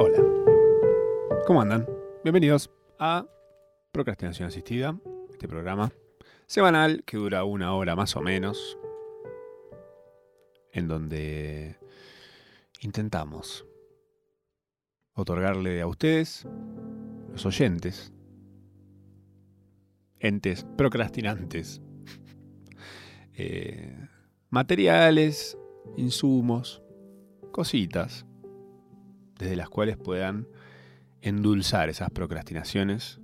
Hola. ¿Cómo andan? Bienvenidos a Procrastinación Asistida, este programa semanal que dura una hora más o menos, en donde intentamos otorgarle a ustedes, los oyentes, entes procrastinantes, eh, materiales, insumos, cositas, desde las cuales puedan endulzar esas procrastinaciones,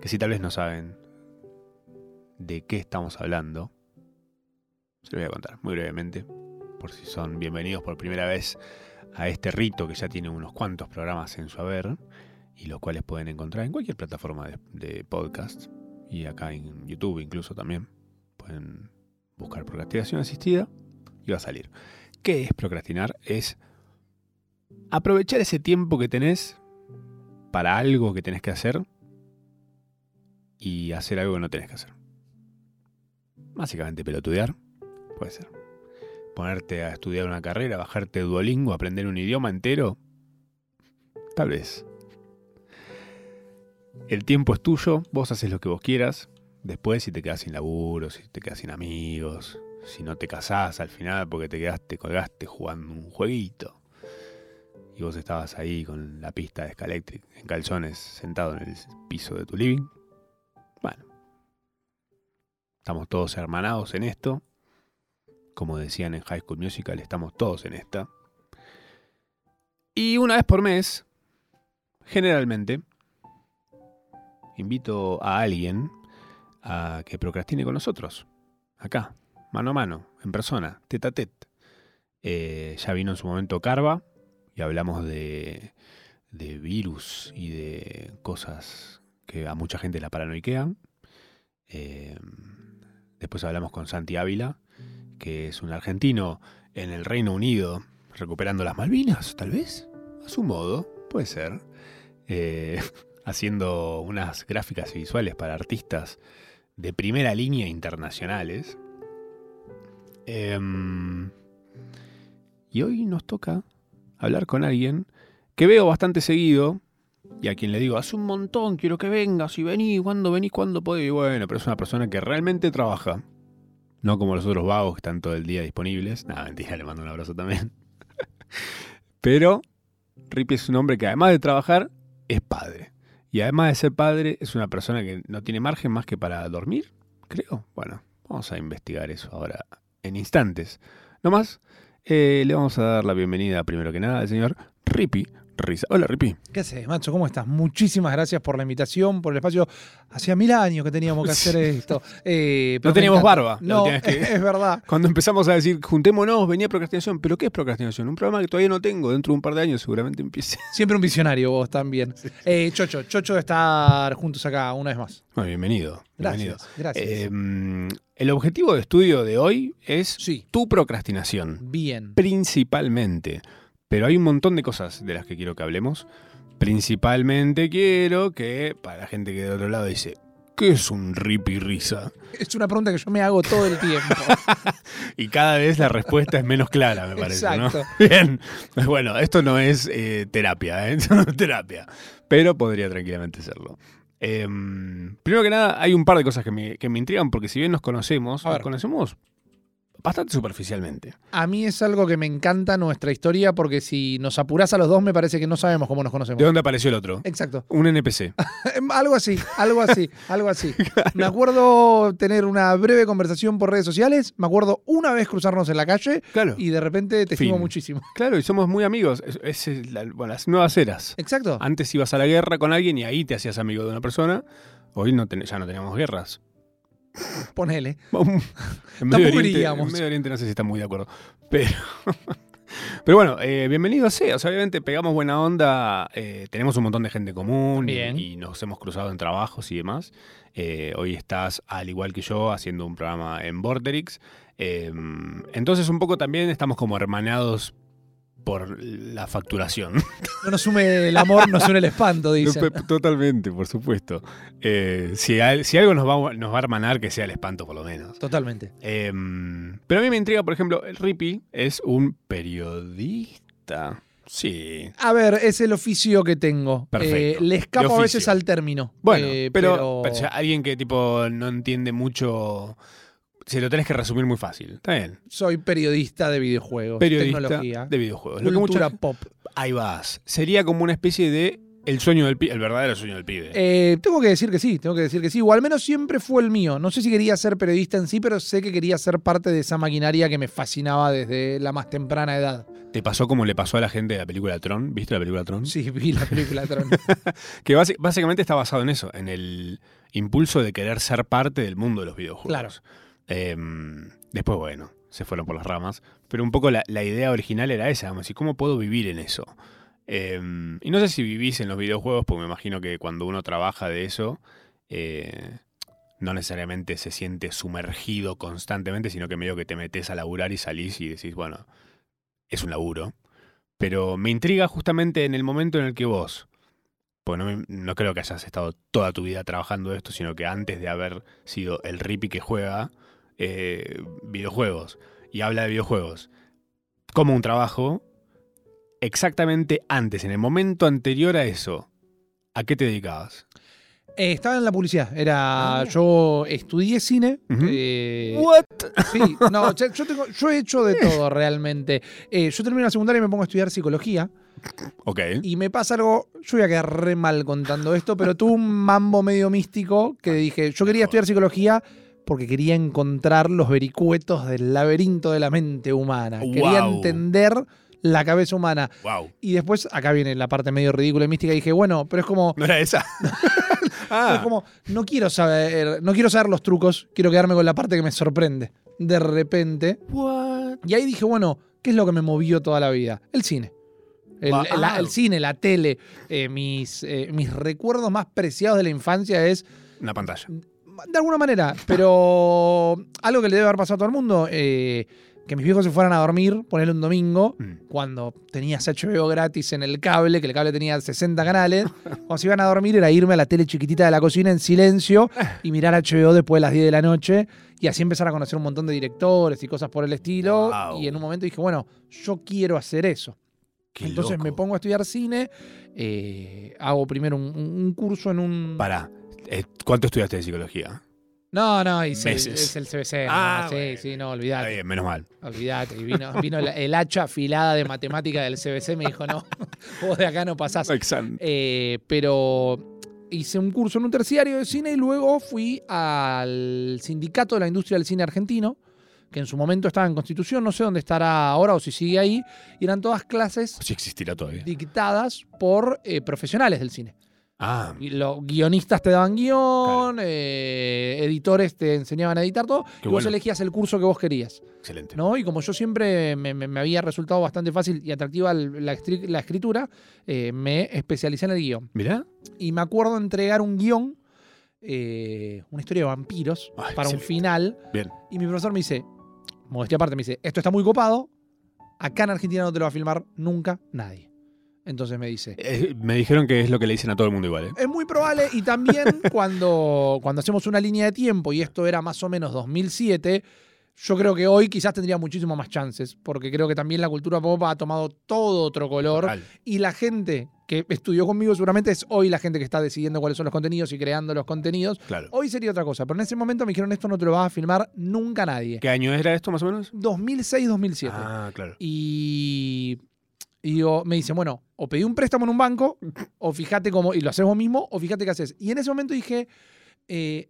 que si tal vez no saben de qué estamos hablando, se lo voy a contar muy brevemente, por si son bienvenidos por primera vez a este rito que ya tiene unos cuantos programas en su haber y los cuales pueden encontrar en cualquier plataforma de, de podcast y acá en YouTube incluso también. Pueden buscar procrastinación asistida y va a salir. ¿Qué es procrastinar? Es aprovechar ese tiempo que tenés para algo que tenés que hacer y hacer algo que no tenés que hacer. Básicamente pelotudear, puede ser. Ponerte a estudiar una carrera, bajarte Duolingo, aprender un idioma entero, tal vez. El tiempo es tuyo, vos haces lo que vos quieras. Después, si te quedas sin laburo, si te quedas sin amigos, si no te casás al final porque te quedaste, colgaste jugando un jueguito. Y vos estabas ahí con la pista de Scalectric en calzones sentado en el piso de tu living. Bueno, estamos todos hermanados en esto. Como decían en High School Musical, estamos todos en esta. Y una vez por mes, generalmente, invito a alguien a que procrastine con nosotros. Acá, mano a mano, en persona, tete a tete. Eh, ya vino en su momento Carva y hablamos de, virus y de cosas que a mucha gente la paranoiquean. Eh, después hablamos con Santi Ávila, que es un argentino en el Reino Unido, recuperando las Malvinas, tal vez, a su modo, puede ser. Eh, haciendo unas gráficas visuales para artistas de primera línea internacionales. Em, y hoy nos toca hablar con alguien que veo bastante seguido y a quien le digo, hace un montón, quiero que vengas y vení, cuando venís, cuando podés. Y bueno, pero es una persona que realmente trabaja. No como los otros vagos que están todo el día disponibles. Nada, mentira, le mando un abrazo también. pero Ripi es un hombre que además de trabajar, es padre. Y además de ser padre, es una persona que no tiene margen más que para dormir, creo. Bueno, vamos a investigar eso ahora en instantes. No más, eh, le vamos a dar la bienvenida primero que nada al señor Ripi Risa. Hola, Ripi. ¿Qué haces, macho? ¿Cómo estás? Muchísimas gracias por la invitación, por el espacio. Hacía mil años que teníamos que hacer esto. Eh, no teníamos barba. No, que... es verdad. Cuando empezamos a decir, juntémonos, venía procrastinación. ¿Pero qué es procrastinación? Un programa que todavía no tengo. Dentro de un par de años seguramente empiece. Siempre un visionario vos también. Sí. Eh, Chocho, Chocho de estar juntos acá una vez más. Muy bienvenido. bienvenido. Gracias. gracias. Eh, el objetivo de estudio de hoy es sí. tu procrastinación. Bien. Principalmente. Pero hay un montón de cosas de las que quiero que hablemos. Principalmente quiero que, para la gente que de otro lado dice, ¿qué es un risa? Es una pregunta que yo me hago todo el tiempo. y cada vez la respuesta es menos clara, me parece. Exacto. ¿no? Bien. Bueno, esto no es eh, terapia, ¿eh? Esto no es terapia. Pero podría tranquilamente serlo. Eh, primero que nada, hay un par de cosas que me, que me intrigan, porque si bien nos conocemos, nos conocemos bastante superficialmente. A mí es algo que me encanta nuestra historia porque si nos apurás a los dos me parece que no sabemos cómo nos conocemos. ¿De dónde apareció el otro? Exacto. Un NPC. algo así, algo así, algo así. Me acuerdo tener una breve conversación por redes sociales, me acuerdo una vez cruzarnos en la calle Claro. y de repente te Fin. estimo muchísimo. Claro, y somos muy amigos. Es, es la- bueno, las nuevas eras. Exacto. Antes ibas a la guerra con alguien y ahí te hacías amigo de una persona. Hoy no ten- ya no tenemos guerras. Ponele. En Medio, Tampoco Oriente, iríamos. en Medio Oriente no sé si están muy de acuerdo. Pero, pero bueno, eh, bienvenido sea. O sea, obviamente pegamos buena onda. eh, tenemos un montón de gente común y- Bien. Y, nos hemos cruzado en trabajos y demás. Eh, hoy estás, al igual que yo, haciendo un programa en Borderix. Eh, entonces, un poco también estamos como hermanados por la facturación. No nos sume el amor, nos une el espanto, dicen. Totalmente, por supuesto. Eh, si, al- si algo nos va, nos va a hermanar, que sea el espanto, por lo menos. Totalmente. Em, pero a mí me intriga, por ejemplo, el Rippy es un periodista. Sí. A ver, es el oficio que tengo. Perfecto. Eh, le escapo a veces al término. Bueno, Eh, pero, pero alguien que tipo no entiende mucho, se lo tenés que resumir muy fácil. Está bien. soy periodista de videojuegos, Periodista tecnología, de videojuegos. Lo que cultura mucha- pop. ahí vas. Sería como una especie de el sueño del pibe, el verdadero sueño del pibe. Eh, tengo que decir que sí, tengo que decir que sí. O al menos siempre fue el mío. No sé si quería ser periodista en sí, pero sé que quería ser parte de esa maquinaria que me fascinaba desde la más temprana edad. ¿Te pasó como le pasó a la gente de la película Tron? ¿Viste la película Tron? Sí, vi la película Tron. Que básicamente está basado en eso, en el impulso de querer ser parte del mundo de los videojuegos. Claro. Em, después, bueno, se fueron por las ramas. Pero un poco la, idea original era esa, vamos, ¿y cómo puedo vivir en eso? Em, y no sé si vivís en los videojuegos, porque me imagino que cuando uno trabaja de eso, eh, no necesariamente se siente sumergido constantemente, sino que medio que te metes a laburar y salís y decís, bueno, es un laburo. Pero me intriga justamente en el momento en el que vos, pues no, no creo que hayas estado toda tu vida trabajando esto, sino que antes de haber sido el ripi que juega eh, videojuegos y habla de videojuegos como un trabajo, exactamente antes, en el momento anterior a eso, ¿a qué te dedicabas? Eh, estaba en la publicidad. Era. Ah. Yo estudié cine. Eh, ¿What? Sí, no, yo, yo tengo- yo he hecho de todo realmente. Eh, yo termino la secundaria y me pongo a estudiar psicología. Ok. Y me pasa algo, yo voy a quedar re mal contando esto, pero tuve un mambo medio místico que dije, yo quería estudiar psicología porque quería encontrar los vericuetos del laberinto de la mente humana. Quería entender la cabeza humana. Wow. Y después, acá viene la parte medio ridícula y mística, y dije, bueno, pero es como, ¿No era esa? es ah, como, no quiero saber, no quiero saber los trucos, quiero quedarme con la parte que me sorprende. De repente. what? Y ahí dije, bueno, ¿qué es lo que me movió toda la vida? El cine. El, Wow. la- el cine, la tele. Eh, mis, eh, mis recuerdos más preciados de la infancia es, Una pantalla. De alguna manera, pero algo que le debe haber pasado a todo el mundo, eh, que mis viejos se fueran a dormir, ponerle un domingo, Mm. cuando tenías HBO gratis en el cable, que el cable tenía 60 canales, cuando se iban a dormir era irme a la tele chiquitita de la cocina en silencio y mirar HBO después de las 10 de la noche y así empezar a conocer un montón de directores y cosas por el estilo. Wow. Y en un momento dije, bueno, yo quiero hacer eso. Qué Entonces me pongo a estudiar cine, eh, hago primero un, un- curso en un... Pará. Eh, ¿Cuánto estudiaste de psicología? No, no, hice- Meses. es el CBC. no, Ah, sí, bueno. sí, no, Está olvidate. bien, menos mal. Olvídate. Y vino, el hacha afilada de matemática del CBC me dijo, no, vos de acá no pasás. Exacto. Eh, pero hice un curso en un terciario de cine y luego fui al sindicato de la industria del cine argentino, que en su momento estaba en Constitución, no sé dónde estará ahora o si sigue ahí, y eran todas clases Sí existirá todavía. dictadas por eh, profesionales del cine. Ah, Y los guionistas te daban guion, eh, editores te enseñaban a editar todo, Qué y vos bueno. elegías el curso que vos querías. excelente. ¿no? Y como yo siempre me, me- me había resultado bastante fácil y atractiva la, escritura, eh, me especialicé en el guion. Mirá. Y me acuerdo entregar un guion, eh, una historia de vampiros, Ay, para un final. Bien. Y mi profesor me dice, modestia aparte, me dice, esto está muy copado, acá en Argentina no te lo va a filmar nunca nadie. Entonces me dice, Eh, me dijeron que es lo que le dicen a todo el mundo igual, ¿eh? es muy probable y también cuando, cuando hacemos una línea de tiempo y esto era más o menos 2007, yo creo que hoy quizás tendría muchísimo más chances, porque creo que también la cultura pop ha tomado todo otro color Total. y la gente que estudió conmigo seguramente es hoy la gente que está decidiendo cuáles son los contenidos y creando los contenidos. Claro. Hoy sería otra cosa, pero en ese momento me dijeron esto no te lo vas a filmar nunca nadie. ¿Qué año era esto más o menos? 2006-2007. Ah, claro. Y, y digo, me dicen, bueno, o pedí un préstamo en un banco, o fíjate cómo, y lo haces vos mismo, o fíjate qué haces. Y en ese momento dije, eh,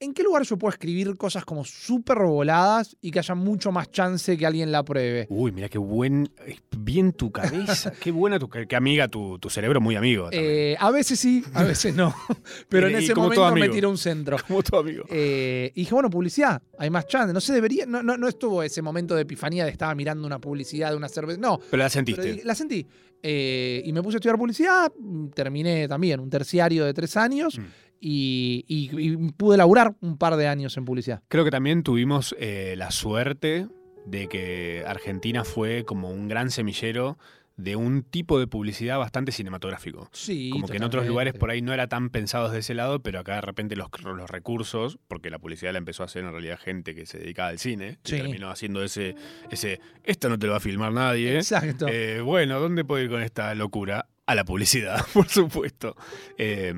¿en qué lugar yo puedo escribir cosas como súper voladas y que haya mucho más chance que alguien la pruebe? Uy, mira qué buen. Bien tu cabeza. qué buena tu. Qué amiga tu, tu cerebro, muy amigo. Eh, a veces sí, a veces no. Pero en Y- ese momento me tiró un centro. Como tu amigo. Eh, y dije, bueno, publicidad, hay más chance. No sé, debería. No, no, no estuvo ese momento de epifanía de estaba mirando una publicidad de una cerveza. No, Pero la Pero sentiste. dije- la sentí. Eh, y me puse a estudiar publicidad, mm, terminé también un terciario de tres años Mm. Y, y- y pude laburar un par de años en publicidad. Creo que también tuvimos eh, la suerte de que Argentina fue como un gran semillero de un tipo de publicidad bastante cinematográfico. Sí. Como que en otros lugares por ahí no era tan pensados de ese lado, pero acá de repente los, los recursos, porque la publicidad la empezó a hacer en realidad gente que se dedicaba al cine, Sí. terminó haciendo ese, ese, esto no te lo va a filmar nadie. Exacto. Eh, bueno, ¿dónde puedo ir con esta locura? A la publicidad, por supuesto. Eh,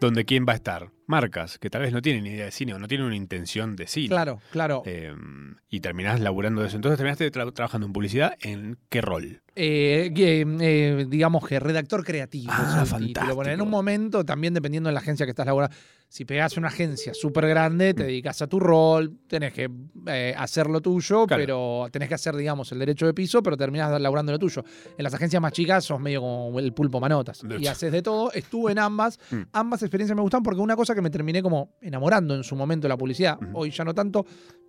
donde quién va a estar? Marcas, que tal vez no tienen ni idea de cine o no tienen una intención de cine. claro, claro. Eh, y terminás laburando de eso. Entonces terminaste tra- trabajando en publicidad, ¿en qué rol? Eh, que, eh, digamos que redactor creativo. Ah, título. Bueno, en fantástico. un momento, también dependiendo de la agencia que estás laburando, si pegás una agencia súper grande, Mm. te dedicas a tu rol, tenés que eh, hacer lo tuyo, Claro. pero tenés que hacer, digamos, el derecho de piso, pero terminás laburando lo tuyo. En las agencias más chicas sos medio como el pulpo manotas. Y haces de todo. Estuve en ambas. Mm. Ambas experiencias me gustan porque una cosa que me terminé como enamorando en su momento de la publicidad, hoy ya no tanto,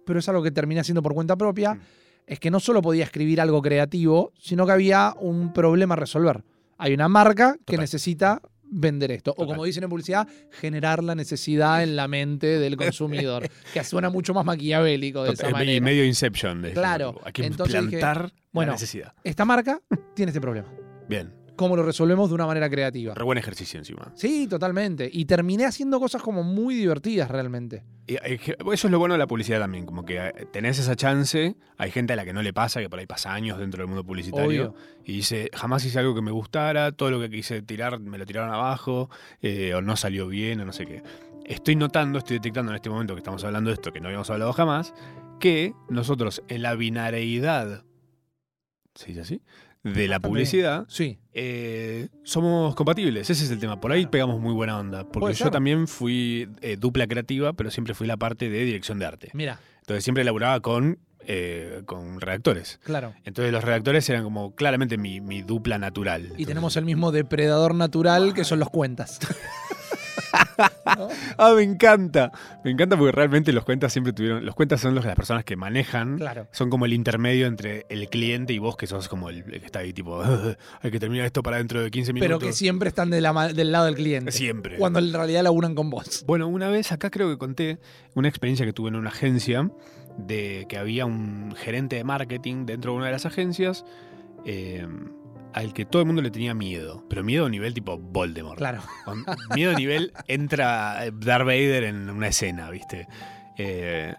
pero es algo que terminé haciendo por cuenta propia, Mm. es que no solo podía escribir algo creativo, sino que había un problema a resolver. Hay una marca que necesita vender esto. O como dicen en publicidad, generar la necesidad en la mente del consumidor, que suena mucho más maquiavélico de esa Total, manera. medio Inception. De Claro, Hay que entonces dije, bueno, la necesidad. Esta marca tiene este problema. Bien. ¿Cómo lo resolvemos de una manera creativa? Re buen ejercicio encima. Sí, totalmente. Y terminé haciendo cosas como muy divertidas realmente. Y, eh, eso es lo bueno de la publicidad también, como que eh, tenés esa chance, hay gente a la que no le pasa, que por ahí pasa años dentro del mundo publicitario, Obvio. y dice, jamás hice algo que me gustara, todo lo que quise tirar me lo tiraron abajo, eh, o no salió bien, o no sé qué. Estoy notando, estoy detectando en este momento que estamos hablando de esto, que no habíamos hablado jamás, que nosotros en la binariedad, ¿se dice así? De la publicidad, Sí. eh, somos compatibles, ese es el tema. Por ahí pegamos muy buena onda. Porque yo ser. también fui eh, dupla creativa, pero siempre fui la parte de dirección de arte. Mira, Entonces siempre laburaba con, eh, con redactores. claro. Entonces los redactores eran como claramente mi, mi dupla natural. Y Entonces- tenemos el mismo depredador natural que son los cuentas. Ah, me encanta. Me encanta porque realmente los cuentas siempre tuvieron. Los cuentas son los, las personas que manejan. Claro. Son como el intermedio entre el cliente y vos, que sos como el, el que está ahí, tipo, hay que terminar esto para dentro de 15 minutos. Pero que siempre están de la del lado del cliente. Siempre. Cuando en realidad laburan con vos. Bueno, una vez acá creo que conté una experiencia que tuve en una agencia de que había un gerente de marketing dentro de una de las agencias eh, al que todo el mundo le tenía miedo, pero miedo a nivel tipo Voldemort. Claro. Miedo a nivel entra eh, Darth Vader en una escena, ¿viste? Eh,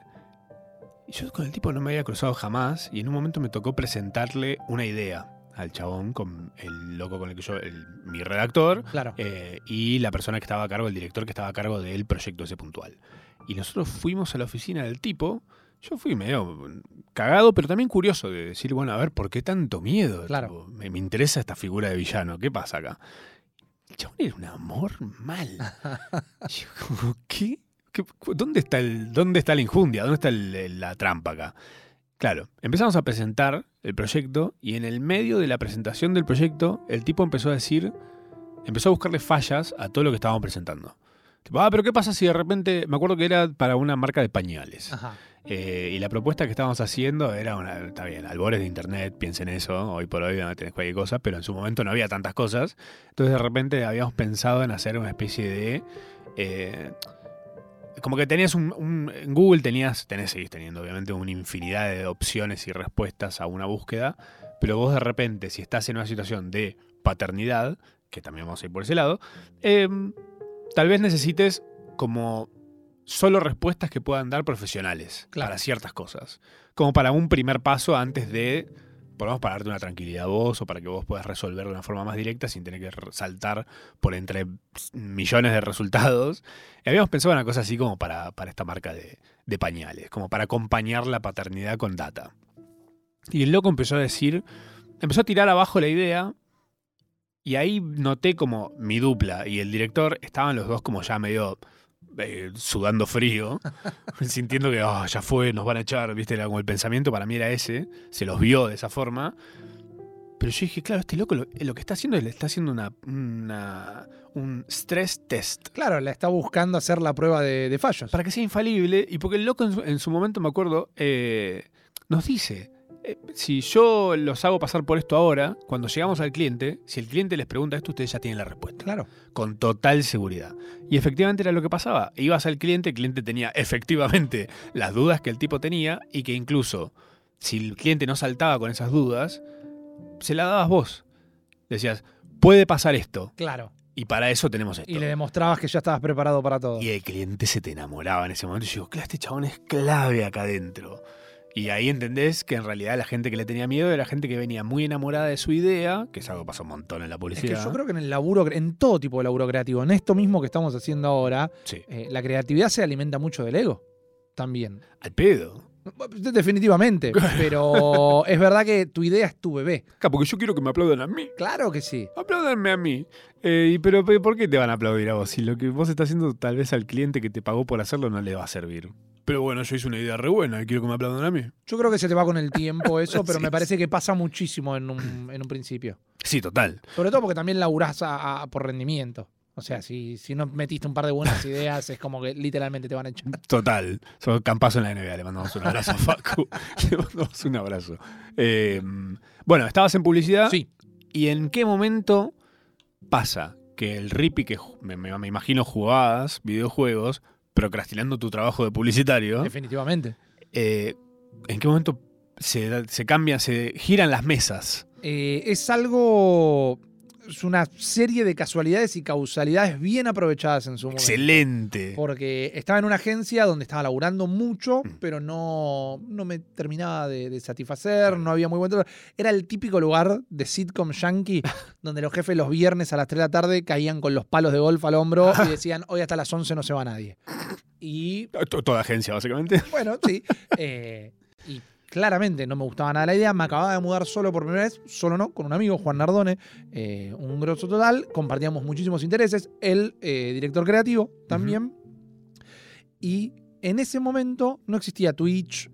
y yo con el tipo no me había cruzado jamás y en un momento me tocó presentarle una idea al chabón con el loco con el que yo, el- mi redactor, Claro. eh, y la persona que estaba a cargo, el director que estaba a cargo del proyecto ese puntual. Y nosotros fuimos a la oficina del tipo. Yo fui medio cagado, pero también curioso de decir, bueno, a ver, ¿por qué tanto miedo? Claro. Tipo, me, me interesa esta figura de villano. ¿Qué pasa acá? El chabón era un amor mal. Yo como, ¿qué? ¿Qué- cu- ¿Dónde está, el, ¿Dónde está la injundia? ¿Dónde está el- la trampa acá? Claro, empezamos a presentar el proyecto y en el medio de la presentación del proyecto, el tipo empezó a decir, empezó a buscarle fallas a todo lo que estábamos presentando. Tipo, ah, pero ¿qué pasa si de repente, me acuerdo que era para una marca de pañales. Ajá. Eh, y la propuesta que estábamos haciendo era una, está bien, albores de internet, piensen eso, hoy por hoy no tenés cualquier cosa, pero en su momento no había tantas cosas. Entonces de repente habíamos pensado en hacer una especie de... eh, como que tenías un, un- En Google tenías, tenés, seguís teniendo obviamente una infinidad de opciones y respuestas a una búsqueda, pero vos de repente, si estás en una situación de paternidad, que también vamos a ir por ese lado, eh, tal vez necesites como solo respuestas que puedan dar profesionales Claro. para ciertas cosas. Como para un primer paso antes de, por lo menos para darte una tranquilidad a vos o para que vos puedas resolver de una forma más directa sin tener que saltar por entre millones de resultados. Y habíamos pensado en una cosa así como para, para esta marca de, de pañales, como para acompañar la paternidad con data. Y el loco empezó a decir, empezó a tirar abajo la idea y ahí noté como mi dupla y el director estaban los dos como ya medio eh, sudando frío, sintiendo que "Ah, ya fue, nos van a echar, viste, era como el pensamiento para mí era ese, se los vio de esa forma. Pero yo dije, claro, este loco lo, lo que está haciendo es le está haciendo una, una- un stress test Claro, la está buscando hacer la prueba de, de fallos. para que sea infalible y porque el loco en su, en su momento, me acuerdo, eh, nos dice, eh, si yo los hago pasar por esto ahora, cuando llegamos al cliente, si el cliente les pregunta esto, ustedes ya tienen la respuesta. Claro. Con total seguridad. Y efectivamente era lo que pasaba. Ibas al cliente, el cliente tenía efectivamente las dudas que el tipo tenía y que incluso si el cliente no saltaba con esas dudas, se la dabas vos. decías, puede pasar esto. Claro. Y para eso tenemos esto. Y le demostrabas que ya estabas preparado para todo. Y el cliente se te enamoraba en ese momento. Y yo digo, claro, este chabón es clave acá adentro. Y ahí entendés que en realidad la gente que le tenía miedo era gente que venía muy enamorada de su idea, que es algo que pasa un montón en la Es publicidad. que yo creo que en el laburo, en todo tipo de laburo creativo, en esto mismo que estamos haciendo ahora, Sí. eh, la creatividad se alimenta mucho del ego. También. Al pedo. Definitivamente. Pero es verdad que tu idea es tu bebé. Acá, porque yo quiero que me aplaudan a mí. Claro que sí. Apláudanme a mí. Eh, pero, pero, ¿por qué te van a aplaudir a vos? Si lo que vos estás haciendo tal vez al cliente que te pagó por hacerlo no le va a servir. Pero bueno, yo hice una idea re buena y quiero que me aplaudan a mí. Yo creo que se te va con el tiempo eso, pero Sí, me parece que pasa muchísimo en un, en un principio. Sí, total. Sobre todo porque también laburás a- a- por rendimiento. O sea, si, si no metiste un par de buenas ideas, es como que literalmente te van a echar. Total. Sos campazo en la NBA. Le mandamos un abrazo a Facu. le mandamos un abrazo. Eh, bueno, estabas en publicidad. Sí, ¿Y en qué momento pasa que el Rippy, que me, me- me imagino jugabas videojuegos, procrastinando tu trabajo de publicitario, definitivamente. eh, ¿en qué momento se cambian, se giran las mesas? Eh, es algo. Es una serie de casualidades y causalidades bien aprovechadas en su momento. Excelente. Porque estaba en una agencia donde estaba laburando mucho, Mm. pero no, no me terminaba de, de satisfacer, no había muy buen trato. Era el típico lugar de sitcom yankee donde los jefes los viernes a las 3 de la tarde caían con los palos de golf al hombro y decían, hoy hasta las 11 no se va nadie. Y To- Toda agencia, básicamente. bueno, sí. eh, y claramente no me gustaba nada la idea. Me acababa de mudar solo por primera vez, solo no, con un amigo, Juan Nardone, eh, un grosso total. Compartíamos muchísimos intereses. Él, eh, director creativo, también. Y en ese momento no existía Twitch.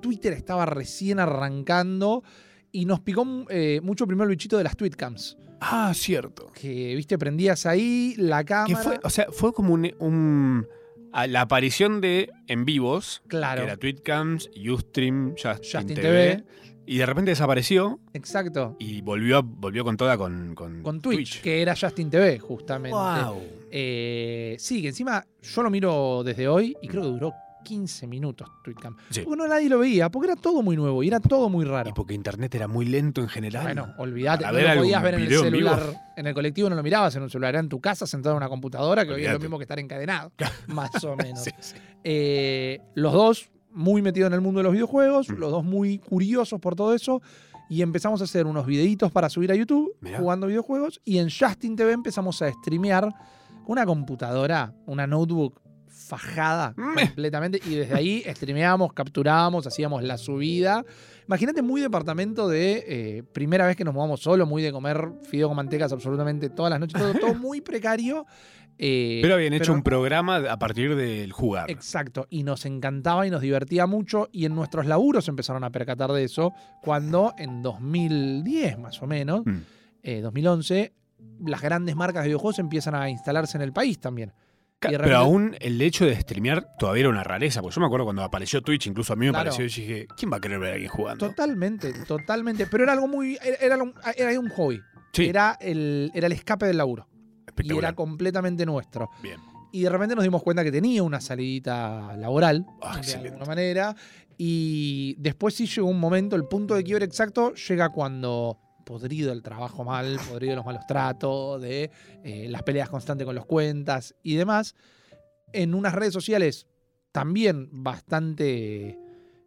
Twitter estaba recién arrancando. Y nos picó eh, mucho primero el bichito de las tweetcams. Ah, cierto. Que, viste, prendías ahí la Que cámara. fue, o sea, fue como un, un- a la aparición de en vivos, claro. que era Tweetcams, Ustream, Justin, Justin TV, TV. y de repente desapareció Exacto. y volvió, volvió con toda con, con, Con Twitch, que era Justin TV, justamente. Wow. Eh, sí, que encima yo lo miro desde hoy y creo que duró 15 minutos Tweetcam. Sí. Porque no nadie lo veía, porque era todo muy nuevo y era todo muy raro. Y porque internet era muy lento en general. Bueno, olvídate, no lo podías ver en el en celular. En el colectivo no lo mirabas en un celular, era en tu casa sentado en una computadora, que hoy es lo mismo que estar encadenado, más o menos. Sí, sí. Eh, los dos muy metidos en el mundo de los videojuegos, Mm. los dos muy curiosos por todo eso. Y empezamos a hacer unos videitos para subir a YouTube Mirá. jugando videojuegos. Y en Justin TV empezamos a streamear una computadora, una notebook fajada Meh. completamente. Y desde ahí streameábamos, capturábamos, hacíamos la subida. Imagínate muy departamento de eh, primera vez que nos mudamos solo, muy de comer fideo con mantecas absolutamente todas las noches, todo, todo muy precario. eh, Pero habían hecho pero- un programa a partir del jugar. Exacto, y nos encantaba y nos divertía mucho y en nuestros laburos empezaron a percatar de eso cuando en 2010 más o menos, Mm. eh, 2011, las grandes marcas de videojuegos empiezan a instalarse en el país también. Pero aún el hecho de streamear todavía era una rareza. Porque yo me acuerdo cuando apareció Twitch, incluso a mí me Claro. pareció y dije, ¿quién va a querer ver a alguien jugando? Totalmente, totalmente, pero era algo muy, era, era un, hobby, Sí, era, el, era el escape del laburo y era completamente nuestro. Bien. Y de repente nos dimos cuenta que tenía una salidita laboral, Ah, de excelente. alguna manera. Y después sí llegó un momento, el punto de quiebre exacto llega cuando podrido el trabajo mal, podrido los malos tratos, de eh, las peleas constantes con los cuentas y demás. En unas redes sociales también bastante...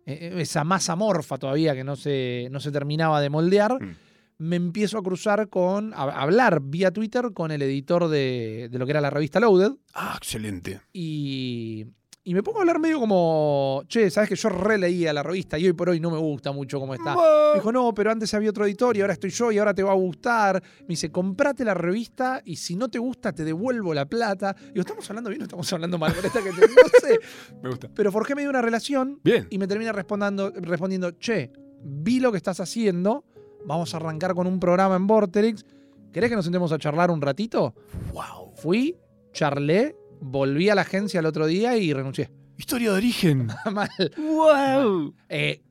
eh, esa masa morfa todavía que no se, no se terminaba de moldear. Mm. Me empiezo a cruzar con, a, a hablar vía Twitter con el editor de, de lo que era la revista Loaded. Ah, excelente. Y, y me pongo a hablar medio como, che, sabes que yo releía la revista y hoy por hoy no me gusta mucho cómo está. Me dijo, no, pero antes había otro editor y ahora estoy yo y ahora te va a gustar. Me dice, comprate la revista y si no te gusta te devuelvo la plata. Digo, ¿estamos hablando bien o estamos hablando mal? Con esta que te- no sé. Me gusta. Pero forjé medio una relación Bien. y me termina respondiendo, respondiendo, che, vi lo que estás haciendo, vamos a arrancar con un programa en Vorterix. ¿Querés que nos sentemos a charlar un ratito? Wow. Fui, charlé, volví a la agencia el otro día y renuncié. Historia de origen. Mal. wow. Eh,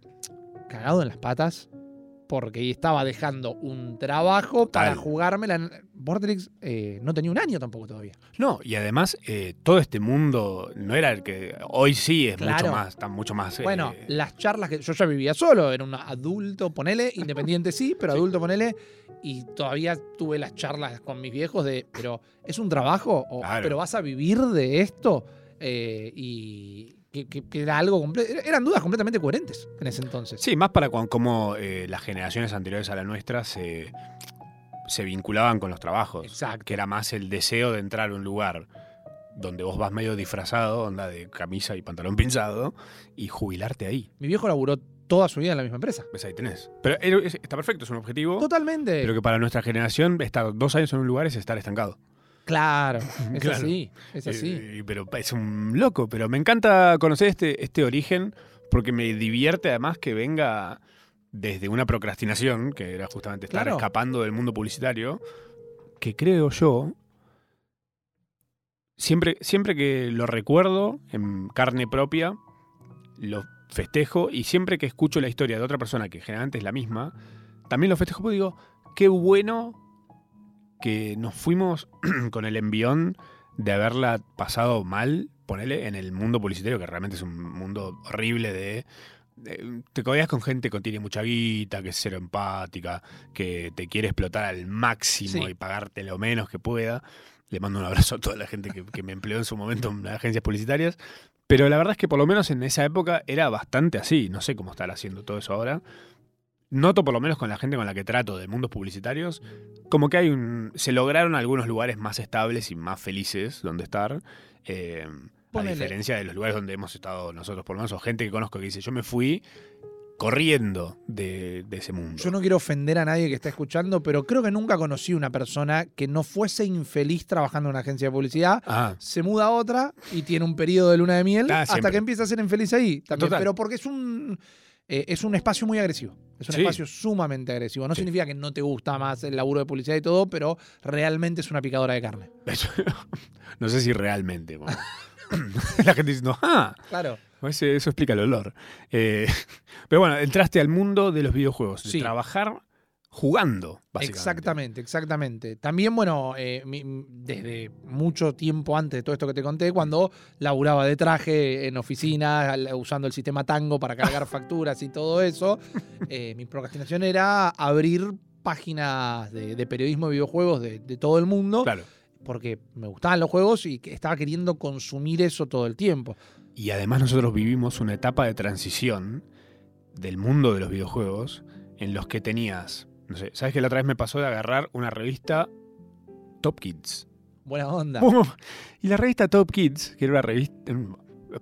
cagado en las patas, porque estaba dejando un trabajo para Total. jugármela. Vortex eh, no tenía un año tampoco todavía. No, y además eh, todo este mundo no era el que hoy sí es Claro. mucho más, está mucho más. eh, Bueno, las charlas que yo ya vivía solo, era un adulto, ponele, independiente sí, pero Sí. adulto, ponele, y todavía tuve las charlas con mis viejos de, pero ¿es un trabajo? O, Claro. ¿Pero vas a vivir de esto? Eh, y que, que- que era algo. Eran dudas completamente coherentes en ese entonces. Sí, más para cómo eh, las generaciones anteriores a la nuestra se, se vinculaban con los trabajos. Exacto. Que era más el deseo de entrar a un lugar donde vos vas medio disfrazado, onda de camisa y pantalón pinzado, y jubilarte ahí. Mi viejo laburó toda su vida en la misma empresa. Ves, ahí tenés. Pero está perfecto, es un objetivo. Totalmente. Pero que para nuestra generación, estar dos años en un lugar es estar estancado. Claro, es Claro. así, es así. Eh, pero es un loco, pero me encanta conocer este, este origen porque me divierte además que venga desde una procrastinación, que era justamente estar Claro. escapando del mundo publicitario, que creo yo, siempre, siempre que lo recuerdo en carne propia, lo festejo y siempre que escucho la historia de otra persona, que generalmente es la misma, también lo festejo porque digo, qué bueno que nos fuimos con el envión de haberla pasado mal, ponele, en el mundo publicitario, que realmente es un mundo horrible de... te codeas con gente que tiene mucha guita, que es cero empática, que te quiere explotar al máximo Sí. y pagarte lo menos que pueda. Le mando un abrazo a toda la gente que, que me empleó en su momento en agencias publicitarias. Pero la verdad es que por lo menos en esa época era bastante así. No sé cómo estar haciendo todo eso ahora. Noto por lo menos con la gente con la que trato de mundos publicitarios, como que hay un. se lograron algunos lugares más estables y más felices donde estar. eh, a diferencia de los lugares donde hemos estado nosotros, por lo menos, o gente que conozco que dice, yo me fui corriendo de, de ese mundo. Yo no quiero ofender a nadie que está escuchando, pero creo que nunca conocí una persona que no fuese infeliz trabajando en una agencia de publicidad. Ah, Se muda a otra y tiene un periodo de luna de miel Ah, hasta que empieza a ser infeliz ahí. También. Total. Pero porque es un, eh, es un espacio muy agresivo. Es un Sí. espacio sumamente agresivo. No Sí. significa que no te gusta más el laburo de publicidad y todo, pero realmente es una picadora de carne. eso- no sé si realmente. la gente dice, no, ah, Claro. Eso, eso explica el olor. Eh, pero bueno, entraste al mundo de los videojuegos, de Sí. trabajar jugando, básicamente. Exactamente, exactamente. También, bueno, eh, mi- desde mucho tiempo antes de todo esto que te conté, cuando laburaba de traje en oficina, al- usando el sistema Tango para cargar facturas y todo eso, eh, mi procrastinación era abrir páginas de, de periodismo de videojuegos de, de todo el mundo, Claro. porque me gustaban los juegos y estaba queriendo consumir eso todo el tiempo. Y además nosotros vivimos una etapa de transición del mundo de los videojuegos en los que tenías, no sé, ¿sabes que la otra vez me pasó de agarrar una revista Top Kids? Buena onda. ¡Pum! Y la revista Top Kids, que era una revista...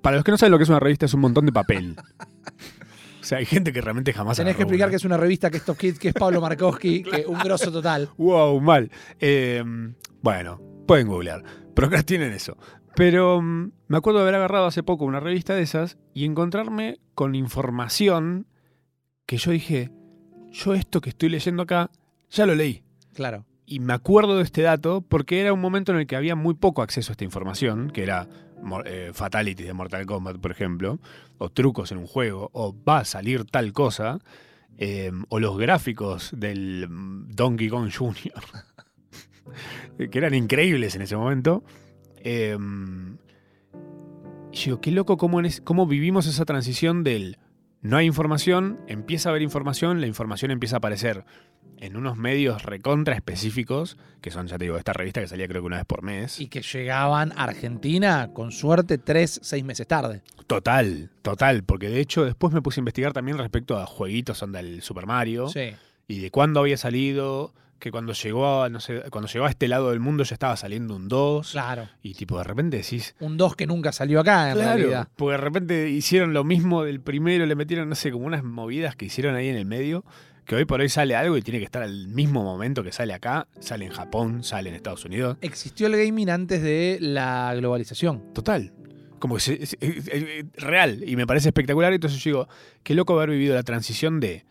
Para los que no saben lo que es una revista, es un montón de papel. o sea, hay gente que realmente jamás... Tenés que explicar una. que es una revista que es Top Kids, que es Pablo Markowski, que un grosso total. Wow, mal. Eh, bueno, pueden googlear. Procrastinen eso. Pero mm, me acuerdo de haber agarrado hace poco una revista de esas y encontrarme con información que yo dije, yo esto que estoy leyendo acá, ya lo leí. Claro. Y me acuerdo de este dato porque era un momento en el que había muy poco acceso a esta información, que era eh, fatalities de Mortal Kombat, por ejemplo, o trucos en un juego, o va a salir tal cosa, eh, o los gráficos del mm, Donkey Kong Jr., que eran increíbles en ese momento. Eh, y yo digo, qué loco cómo, en es- cómo vivimos esa transición del no hay información, empieza a haber información, la información empieza a aparecer en unos medios recontra específicos, que son, ya te digo, esta revista que salía creo que una vez por mes. Y que llegaban a Argentina, con suerte, tres, seis meses tarde. Total, total, porque de hecho después me puse a investigar también respecto a jueguitos, onda el Super Mario, Sí. y de cuándo había salido, que cuando llegó a, no sé, cuando llegó a este lado del mundo ya estaba saliendo un 2, Claro. y tipo de repente decís, Un 2 que nunca salió acá, en realidad. porque de repente hicieron lo mismo del primero, le metieron, no sé, como unas movidas que hicieron ahí en el medio, que hoy por hoy sale algo y tiene que estar al mismo momento que sale acá, sale en Japón, sale en Estados Unidos. Existió el gaming antes de la globalización. Total. Como que se- es, es- es real y me parece espectacular. Entonces yo digo, qué loco haber vivido la transición de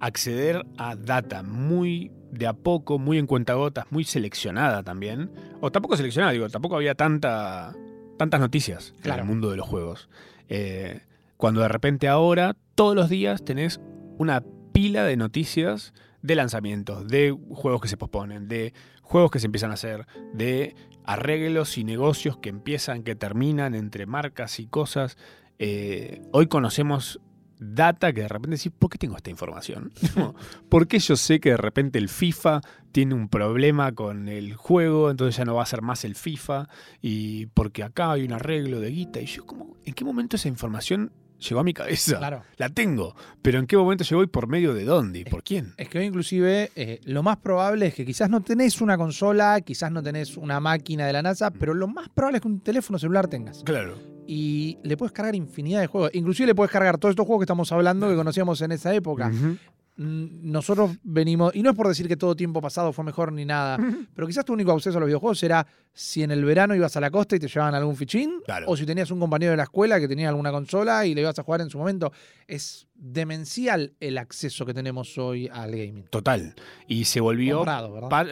acceder a data muy de a poco, muy en cuentagotas, muy seleccionada también. O tampoco seleccionada, digo, tampoco había tanta, tantas noticias Claro. en el mundo de los juegos. Eh, cuando de repente ahora, todos los días tenés una pila de noticias de lanzamientos, de juegos que se posponen, de juegos que se empiezan a hacer, de arreglos y negocios que empiezan, que terminan entre marcas y cosas. Eh, hoy conocemos data que de repente decís, ¿por qué tengo esta información? ¿Por qué yo sé que de repente el FIFA tiene un problema con el juego, entonces ya no va a ser más el FIFA? Y porque acá hay un arreglo de guita. Y yo como, ¿en qué momento esa información llegó a mi cabeza? Claro. La tengo, pero ¿en qué momento llegó y por medio de dónde y por quién? Es que hoy inclusive eh, lo más probable es que quizás no tenés una consola, quizás no tenés una máquina de la NASA, pero lo más probable es que un teléfono celular tengas. Claro. Y le puedes cargar infinidad de juegos. Inclusive le puedes cargar todos estos juegos que estamos hablando que conocíamos en esa época. Mm, Nosotros venimos, y no es por decir que todo tiempo pasado fue mejor ni nada, pero quizás tu único acceso a los videojuegos era si en el verano ibas a la costa y te llevaban algún fichín, Claro. o si tenías un compañero de la escuela que tenía alguna consola y le ibas a jugar en su momento. Es demencial el acceso que tenemos hoy al gaming. Total. Y se volvió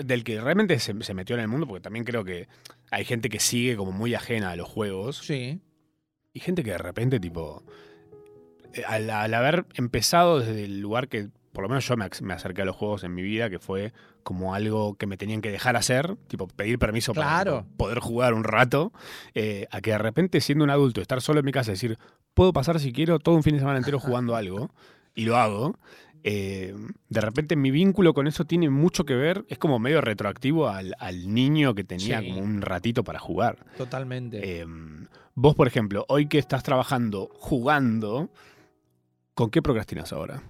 del que realmente se, se metió en el mundo, porque también creo que hay gente que sigue como muy ajena a los juegos. Sí. Y gente que de repente, tipo, eh, al, al haber empezado desde el lugar que, por lo menos yo me, ac- me acerqué a los juegos en mi vida, que fue como algo que me tenían que dejar hacer, tipo, pedir permiso Claro. para poder jugar un rato, eh, a que de repente, siendo un adulto, estar solo en mi casa decir, puedo pasar si quiero todo un fin de semana entero jugando algo, y lo hago. eh, de repente mi vínculo con eso tiene mucho que ver, es como medio retroactivo al, al niño que tenía Sí. como un ratito para jugar. Totalmente. Eh, vos, por ejemplo, hoy que estás trabajando, jugando, ¿con qué procrastinas ahora?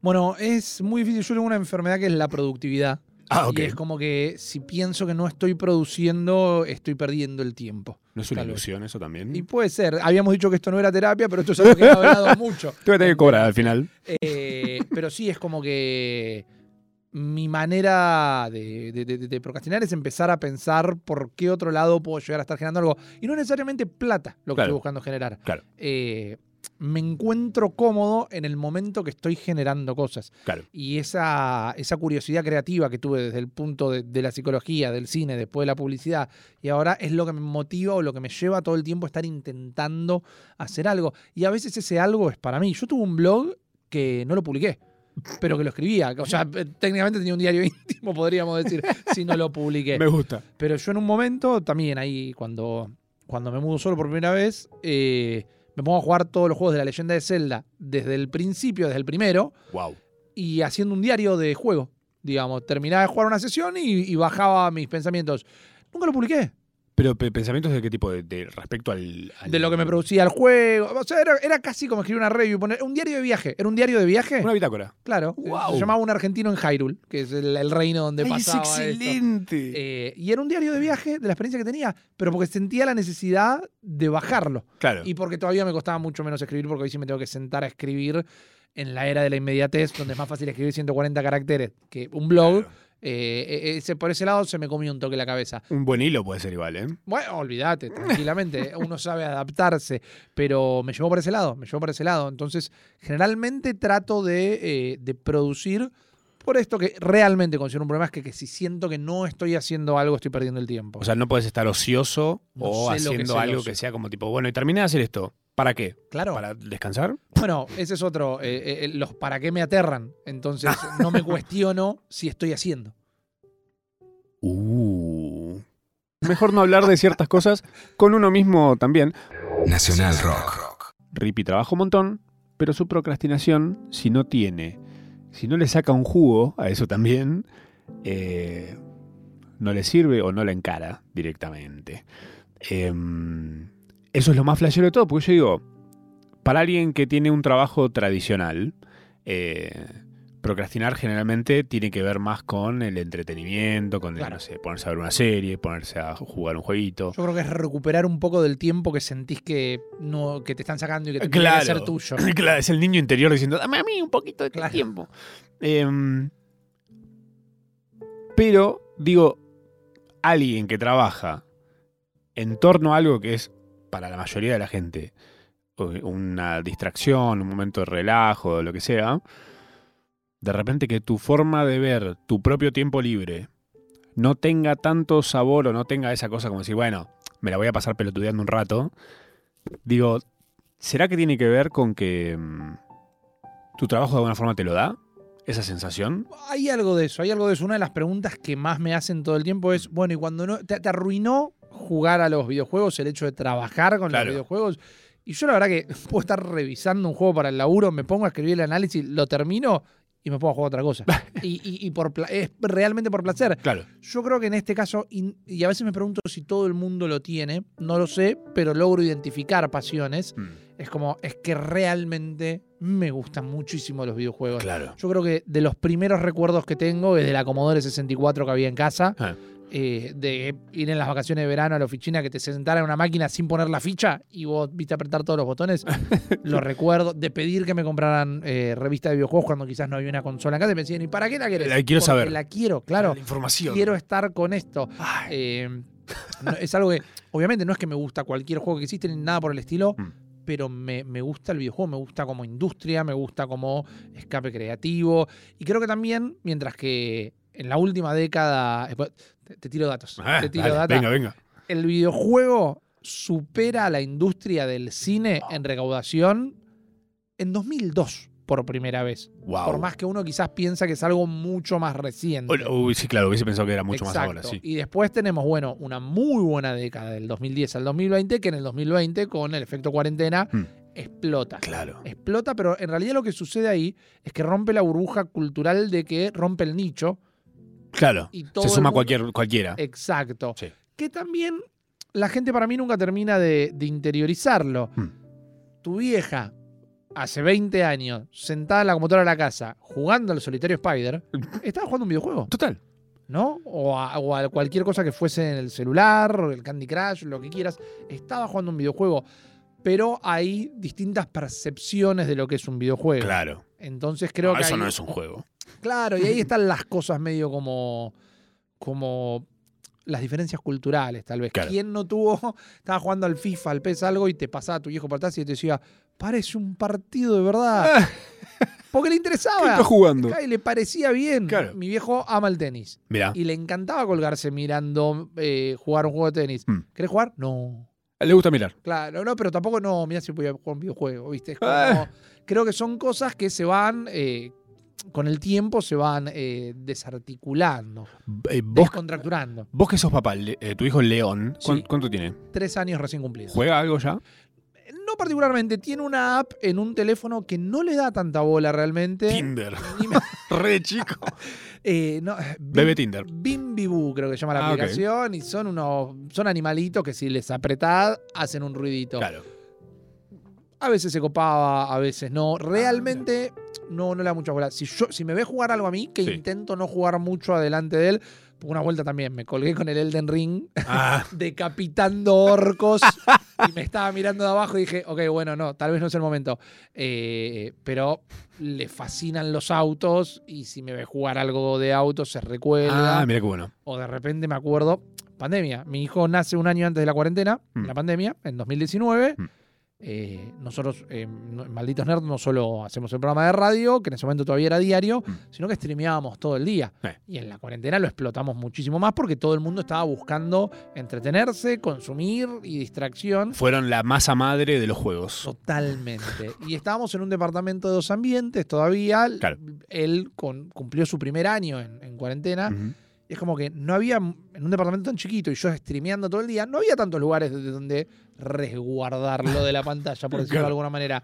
Bueno, es muy difícil. Yo tengo una enfermedad que es la productividad. Ah, ok. Y es como que si pienso que no estoy produciendo, estoy perdiendo el tiempo. ¿No es una tal vez. ilusión eso también? Y puede ser. Habíamos dicho que esto no era terapia, pero esto es algo que he hablado mucho. Te voy a tener que cobrar al final. Eh, pero sí, es como que mi manera de, de- de- de procrastinar es empezar a pensar por qué otro lado puedo llegar a estar generando algo. Y no necesariamente plata lo que Claro. estoy buscando generar. Claro. Eh, me encuentro cómodo en el momento que estoy generando cosas. Claro. Y esa, esa curiosidad creativa que tuve desde el punto de, de la psicología, del cine, después de la publicidad, y ahora es lo que me motiva o lo que me lleva todo el tiempo a estar intentando hacer algo. Y a veces ese algo es para mí. Yo tuve un blog que no lo publiqué, pero que lo escribía. O sea, técnicamente tenía un diario íntimo, podríamos decir, si no lo publiqué. Me gusta. Pero yo en un momento, también ahí, cuando, cuando me mudo solo por primera vez, eh, me pongo a jugar todos los juegos de la leyenda de Zelda desde el principio, desde el primero, Wow. y haciendo un diario de juego. Digamos, terminaba de jugar una sesión y, y bajaba mis pensamientos. Nunca lo publiqué. Pero pe- pensamientos de qué tipo, de, de respecto al, al- De lo que me producía el juego. O sea, era, era casi como escribir una review. Poner, un diario de viaje. ¿Era un diario de viaje? Una bitácora. Claro. Guau. Se llamaba Un Argentino en Hyrule, que es el, el reino donde Ay, es pasaba esto. excelente. Eh, y era un diario de viaje de la experiencia que tenía, pero porque sentía la necesidad de bajarlo. claro. Y porque todavía me costaba mucho menos escribir, porque hoy sí me tengo que sentar a escribir en la era de la inmediatez, donde es más fácil escribir 140 caracteres que un blog. Claro. Eh, eh, ese, por ese lado se me comió un toque la cabeza. Un buen hilo puede ser igual, ¿eh? Bueno, olvídate, tranquilamente. Uno sabe adaptarse, pero me llevó por ese lado, me llevó por ese lado. Entonces, generalmente trato de, eh, de producir por esto que realmente considero un problema, es que, que si siento que no estoy haciendo algo, estoy perdiendo el tiempo. O sea, no puedes estar ocioso No o que haciendo algo que sea como tipo, bueno, y terminé de hacer esto. ¿Para qué? claro. ¿Para descansar? Bueno, ese es otro. eh, eh, los para qué me aterran. Entonces, no me cuestiono si estoy haciendo. Uh. Mejor no hablar de ciertas cosas con uno mismo también. Nacional Rock. Rippy trabaja un montón, pero su procrastinación, si no tiene, si no le saca un jugo a eso también, eh, no le sirve o no la encara directamente. Em, eso es lo más flashero de todo, porque yo digo, para alguien que tiene un trabajo tradicional, eh, procrastinar generalmente tiene que ver más con el entretenimiento, con el, Claro. no sé, ponerse a ver una serie, ponerse a jugar un jueguito. Yo creo que es recuperar un poco del tiempo que sentís que, no, que te están sacando y que tendría que ser tuyo. Claro, es el niño interior diciendo, dame a mí un poquito de Claro. tiempo. Em, pero, digo, alguien que trabaja en torno a algo que es, para la mayoría de la gente, u- una distracción, un momento de relajo, lo que sea, de repente que tu forma de ver tu propio tiempo libre no tenga tanto sabor o no tenga esa cosa como decir, bueno, me la voy a pasar pelotudeando un rato, digo, ¿será que tiene que ver con que mm, tu trabajo de alguna forma te lo da? esa sensación. Hay algo de eso, hay algo de eso. Una de las preguntas que más me hacen todo el tiempo es, bueno, y cuando no. ¿Te, te arruinó jugar a los videojuegos, el hecho de trabajar con Claro. los videojuegos? Y yo la verdad que puedo estar revisando un juego para el laburo, me pongo a escribir el análisis, lo termino y me pongo a jugar otra cosa. y y- y por es realmente por placer. Claro. Yo creo que en este caso, y, y a veces me pregunto si todo el mundo lo tiene, no lo sé, pero logro identificar pasiones. Mm, Es como, es que realmente me gustan muchísimo los videojuegos. Claro. Yo creo que de los primeros recuerdos que tengo es de la Commodore 64 que había en casa, Ah. Eh, de ir en las vacaciones de verano a la oficina, que te sentara en una máquina sin poner la ficha y vos viste apretar todos los botones. lo recuerdo. De pedir que me compraran eh, revistas de videojuegos cuando quizás no había una consola en casa y me decían, ¿y para qué la querés? La quiero Porque saber. La quiero, claro. La información. Quiero estar con esto. Eh, no, es algo que, obviamente, no es que me gusta cualquier juego que existe ni nada por el estilo, Mm. pero me, me gusta el videojuego, me gusta como industria, me gusta como escape creativo. Y creo que también, mientras que en la última década. eh, Te, te tiro datos. ah, te tiro dale, data. venga, venga. El videojuego supera a la industria del cine en recaudación en 2002 por primera vez. Wow. Por más que uno quizás piensa que es algo mucho más reciente. Uy, sí, claro, hubiese pensado que era mucho Exacto. más ahora, sí. Y después tenemos, bueno, una muy buena década del 2010 al 2020, que en el 2020, con el efecto cuarentena, Mm. explota. Claro. Explota, pero en realidad lo que sucede ahí es que rompe la burbuja cultural de que rompe el nicho. Claro. Y todo Se suma mundo- cualquier, cualquiera. Exacto. Sí. Que también la gente para mí nunca termina de, de interiorizarlo. Mm. Tu vieja, hace 20 años, sentada en la computadora de la casa, jugando al solitario Spider, estaba jugando un videojuego. Total. ¿no? O a, o a cualquier cosa que fuese en el celular, el Candy Crush, lo que quieras. Estaba jugando un videojuego. Pero hay distintas percepciones de lo que es un videojuego. Claro. Entonces creo No, que. eso no es un juego. Claro, y ahí están las cosas medio como. como las diferencias culturales, tal vez. Claro. ¿Quién no tuvo? Estaba jugando al FIFA, al PES algo, y te pasaba tu viejo por atrás y te decía, parece un partido de verdad. Porque le interesaba. jugando? Y le parecía bien. Claro. Mi viejo ama el tenis. Mira, Y le encantaba colgarse mirando eh, jugar un juego de tenis. Mm. ¿Querés jugar? No. le gusta mirar. Claro, no, pero tampoco no, mira si voy a jugar un videojuego, ¿viste? Es como- Ah. creo que son cosas que se van, eh, con el tiempo se van eh, desarticulando, Eh, vos, descontracturando. vos que sos papá, eh, tu hijo León, ¿cuán- Sí. ¿cuánto tiene? Tres años recién cumplidos. ¿Juega algo ya? No particularmente, tiene una app en un teléfono que no le da tanta bola realmente. Tinder. Re chico. eh, no, Bim- Bebe Tinder. Bimbibu, creo que se llama la Ah, aplicación, y son unos. Son animalitos que si les apretás hacen un ruidito. Claro. A veces se copaba, a veces no. Ah, Realmente no, no le da mucha bola. Si, yo, si me ve jugar algo a mí, que Sí. intento no jugar mucho adelante de él, una vuelta también me colgué con el Elden Ring, Ah, decapitando orcos, y me estaba mirando de abajo y dije, ok, bueno, no, tal vez no es el momento. Eh, pero le fascinan los autos, y si me ve jugar algo de autos, se recuerda. ah, mira qué bueno. O de repente me acuerdo, pandemia. Mi hijo nace un año antes de la cuarentena, Mm. la pandemia, en 2019. Mm. Eh, nosotros, eh, Malditos Nerds, no solo hacemos el programa de radio, que en ese momento todavía era diario, Mm. sino que streameábamos todo el día. Eh. Y en la cuarentena lo explotamos muchísimo más porque todo el mundo estaba buscando entretenerse, consumir y distracción. Fueron la masa madre de los juegos. Totalmente. Y estábamos en un departamento de dos ambientes todavía. Claro. Él con- cumplió su primer año en, en cuarentena. Y es como que no había, en un departamento tan chiquito y yo streameando todo el día, no había tantos lugares de donde resguardarlo de la pantalla, por decirlo de alguna manera.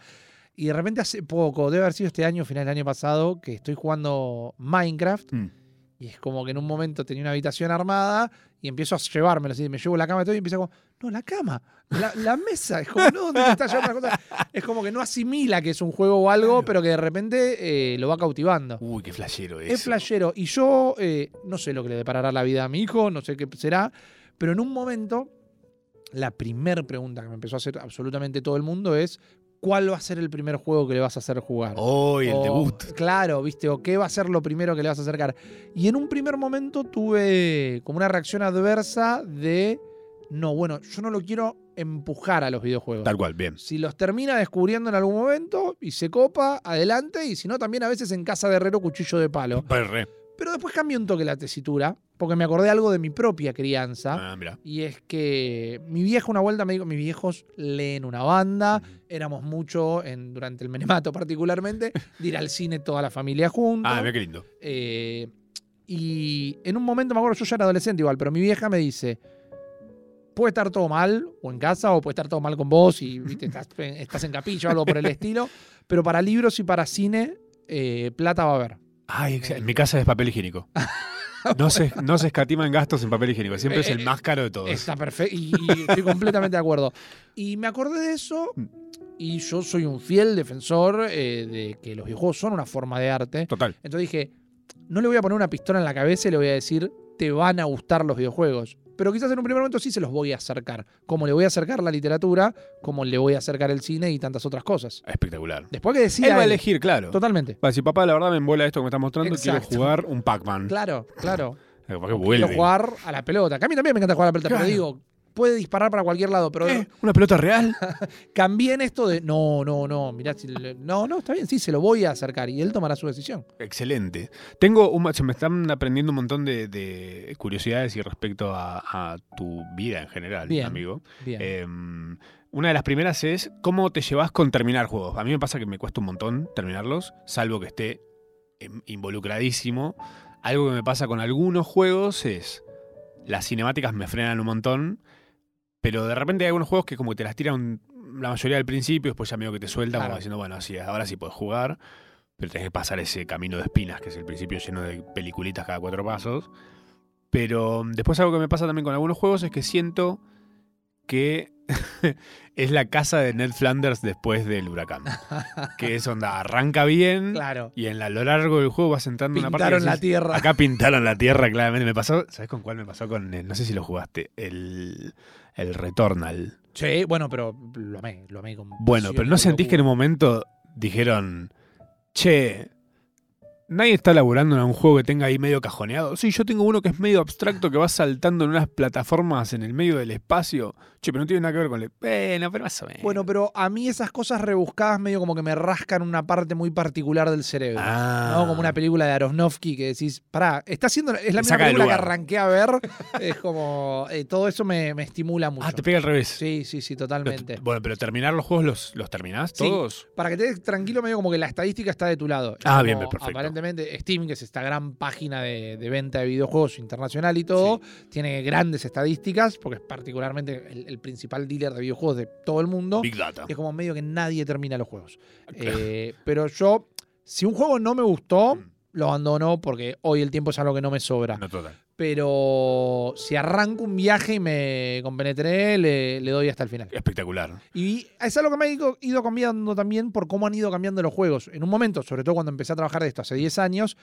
Y de repente hace poco, debe haber sido este año, final del año pasado, que estoy jugando Minecraft. Mm. Y es como que en un momento tenía una habitación armada y empiezo a llevármelo así, me llevo la cama y todo y empiezo como, no, la cama, la, la mesa, es como, no, ¿dónde está llevando la cosa? Es como que no asimila que es un juego o algo, Claro. pero que de repente eh, lo va cautivando. Uy, qué flashero Es eso. flashero. Y yo eh, no sé lo que le deparará la vida a mi hijo, no sé qué será, pero en un momento, la primera pregunta que me empezó a hacer absolutamente todo el mundo es: ¿cuál va a ser el primer juego que le vas a hacer jugar? Hoy, el O- debut. Claro, ¿viste? O qué va a ser lo primero que le vas a acercar. Y en un primer momento tuve como una reacción adversa de: no, bueno, yo no lo quiero empujar a los videojuegos. Tal cual, bien. Si los termina descubriendo en algún momento y se copa, adelante. Y si no, también a veces en casa de herrero, cuchillo de palo. Pero re. Pero después cambió un toque la tesitura, porque me acordé algo de mi propia crianza. Ah, mira. Y es que mi vieja una vuelta me dijo, mis viejos leen una banda, éramos mucho, en, durante el menemato particularmente, de ir al cine toda la familia juntos. Ah, mira qué lindo. Eh, y en un momento, me acuerdo, yo ya era adolescente igual, pero mi vieja me dice, puede estar todo mal, o en casa, o puede estar todo mal con vos, y ¿viste? Estás, estás en capilla o algo por el estilo, pero para libros y para cine, eh, plata va a haber. Ay, en mi casa es papel higiénico. No se, no se escatima en gastos en papel higiénico. Siempre es Eh, el más caro de todos. Está perfecto, y, y estoy completamente de acuerdo. Y me acordé de eso, y yo soy un fiel defensor eh, de que los videojuegos son una forma de arte. Total. Entonces dije, no le voy a poner una pistola en la cabeza y le voy a decir, te van a gustar los videojuegos. Pero quizás en un primer momento sí se los voy a acercar. Como le voy a acercar la literatura, como le voy a acercar el cine y tantas otras cosas. Espectacular. Después que decida. Él va a él. elegir, claro. Totalmente. Va a decir, papá, la verdad me embola esto que me estás mostrando. Exacto. Quiero jugar un Pac-Man. Claro, claro. Quiero jugar a la pelota. Que a mí también me encanta jugar a la pelota, Claro. pero digo, puede disparar para cualquier lado. Pero Eh, ¿Una pelota real? cambié en esto de, no, no, no, mirá, si le- no, no, está bien, sí, se lo voy a acercar y él tomará su decisión. Excelente. Tengo un, se me están aprendiendo un montón de, de curiosidades y respecto a, a tu vida en general, Bien. amigo. Bien. Eh, una de las primeras es cómo te llevas con terminar juegos. A mí me pasa que me cuesta un montón terminarlos, salvo que esté em, involucradísimo. Algo que me pasa con algunos juegos es las cinemáticas me frenan un montón, pero de repente hay algunos juegos que como que te las tiran la mayoría al principio, después ya medio que te suelta Claro. como diciendo, bueno, sí, ahora sí puedes jugar, pero tenés que pasar ese camino de espinas, que es el principio lleno de peliculitas cada cuatro pasos. Pero después algo que me pasa también con algunos juegos es que siento que es la casa de Ned Flanders después del huracán. que es onda, arranca bien claro. y en la, a lo largo del juego vas entrando en una parte. Pintaron la tierra. Acá pintaron la tierra, claramente. Me pasó, ¿sabes con cuál me pasó? Con, el- no sé si lo jugaste, el, el Returnal. Sí, bueno, pero lo amé, lo amé con Bueno, pero ¿no sentís que en un momento dijeron, che, nadie está laburando en un juego que tenga ahí medio cajoneado? Sí, yo tengo uno que es medio abstracto que va saltando en unas plataformas en el medio del espacio. Che, pero no tiene nada que ver con el... Bueno, pero más o menos. Bueno, pero a mí esas cosas rebuscadas medio como que me rascan una parte muy particular del cerebro. Ah. ¿no? Como una película de Aronofsky que decís, pará, está haciendo, es la misma película que arranqué a ver. es como, eh, todo eso me, me estimula mucho. Ah, te pega al revés. Sí, sí, sí, totalmente. Bueno, pero terminar los juegos los, los terminás Sí. todos. Para que te des tranquilo, medio como que la estadística está de tu lado. Ah, como, bien, perfecto. Aparentemente, Steam, que es esta gran página de, de venta de videojuegos internacional y todo, tiene grandes estadísticas, porque es particularmente el, el principal dealer de videojuegos de todo el mundo. Big Data. Es como medio que nadie termina los juegos. Eh, pero yo, si un juego no me gustó, Mm. lo abandono porque hoy el tiempo es algo que no me sobra. No total. Pero si arranco un viaje y me compenetré, le, le doy hasta el final. Espectacular. Y es algo que me ha ido, cambiando también por cómo han ido cambiando los juegos. En un momento, sobre todo cuando empecé a trabajar de esto hace 10 años,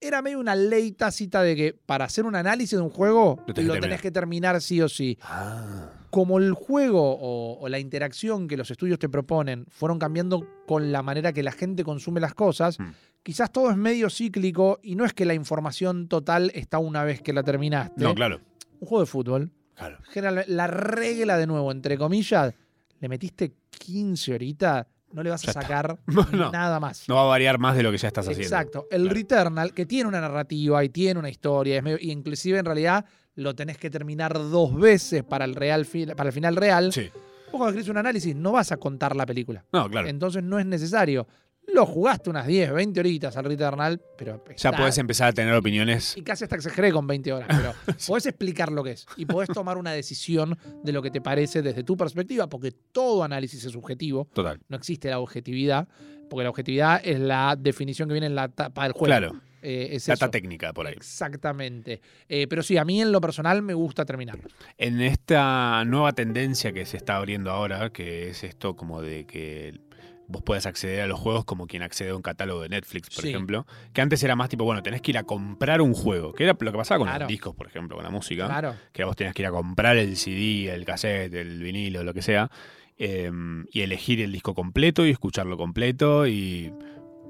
era medio una ley tácita de que para hacer un análisis de un juego Lo tenés que lo tenés que terminar sí o sí. Ah. Como el juego o, o la interacción que los estudios te proponen fueron cambiando con la manera que la gente consume las cosas, Mm. Quizás todo es medio cíclico y no es que la información total está una vez que la terminaste. No, claro. Un juego de fútbol Claro. general- la regla de nuevo, entre comillas, le metiste 15 horitas, no le vas a sacar No, nada más. No va a variar más de lo que ya estás haciendo. Exacto. El Claro. Returnal, que tiene una narrativa y tiene una historia, es medio- y inclusive en realidad lo tenés que terminar dos veces para el, real para el final real. Sí. Vos cuando escribís un análisis no vas a contar la película. No, claro. Entonces no es necesario. Lo jugaste unas 10, 20 horitas al Returnal, pero Ya podés empezar a tener opiniones. y casi hasta exageré con 20 horas, pero podés explicar lo que es y podés tomar una decisión de lo que te parece desde tu perspectiva, porque todo análisis es subjetivo, Total. no existe la objetividad, porque la objetividad es la definición que viene en la tapa del juego. Claro. Eh, es Data eso. técnica por ahí. Exactamente. Eh, pero sí, a mí en lo personal me gusta terminarlo. En esta nueva tendencia que se está abriendo ahora, que es esto como de que vos puedas acceder a los juegos como quien accede a un catálogo de Netflix, por Sí. ejemplo, que antes era más tipo, bueno, tenés que ir a comprar un juego, que era lo que pasaba con Claro. los discos, por ejemplo, con la música, Claro. que vos tenías que ir a comprar el CD, el cassette, el vinilo, lo que sea, eh, y elegir el disco completo y escucharlo completo y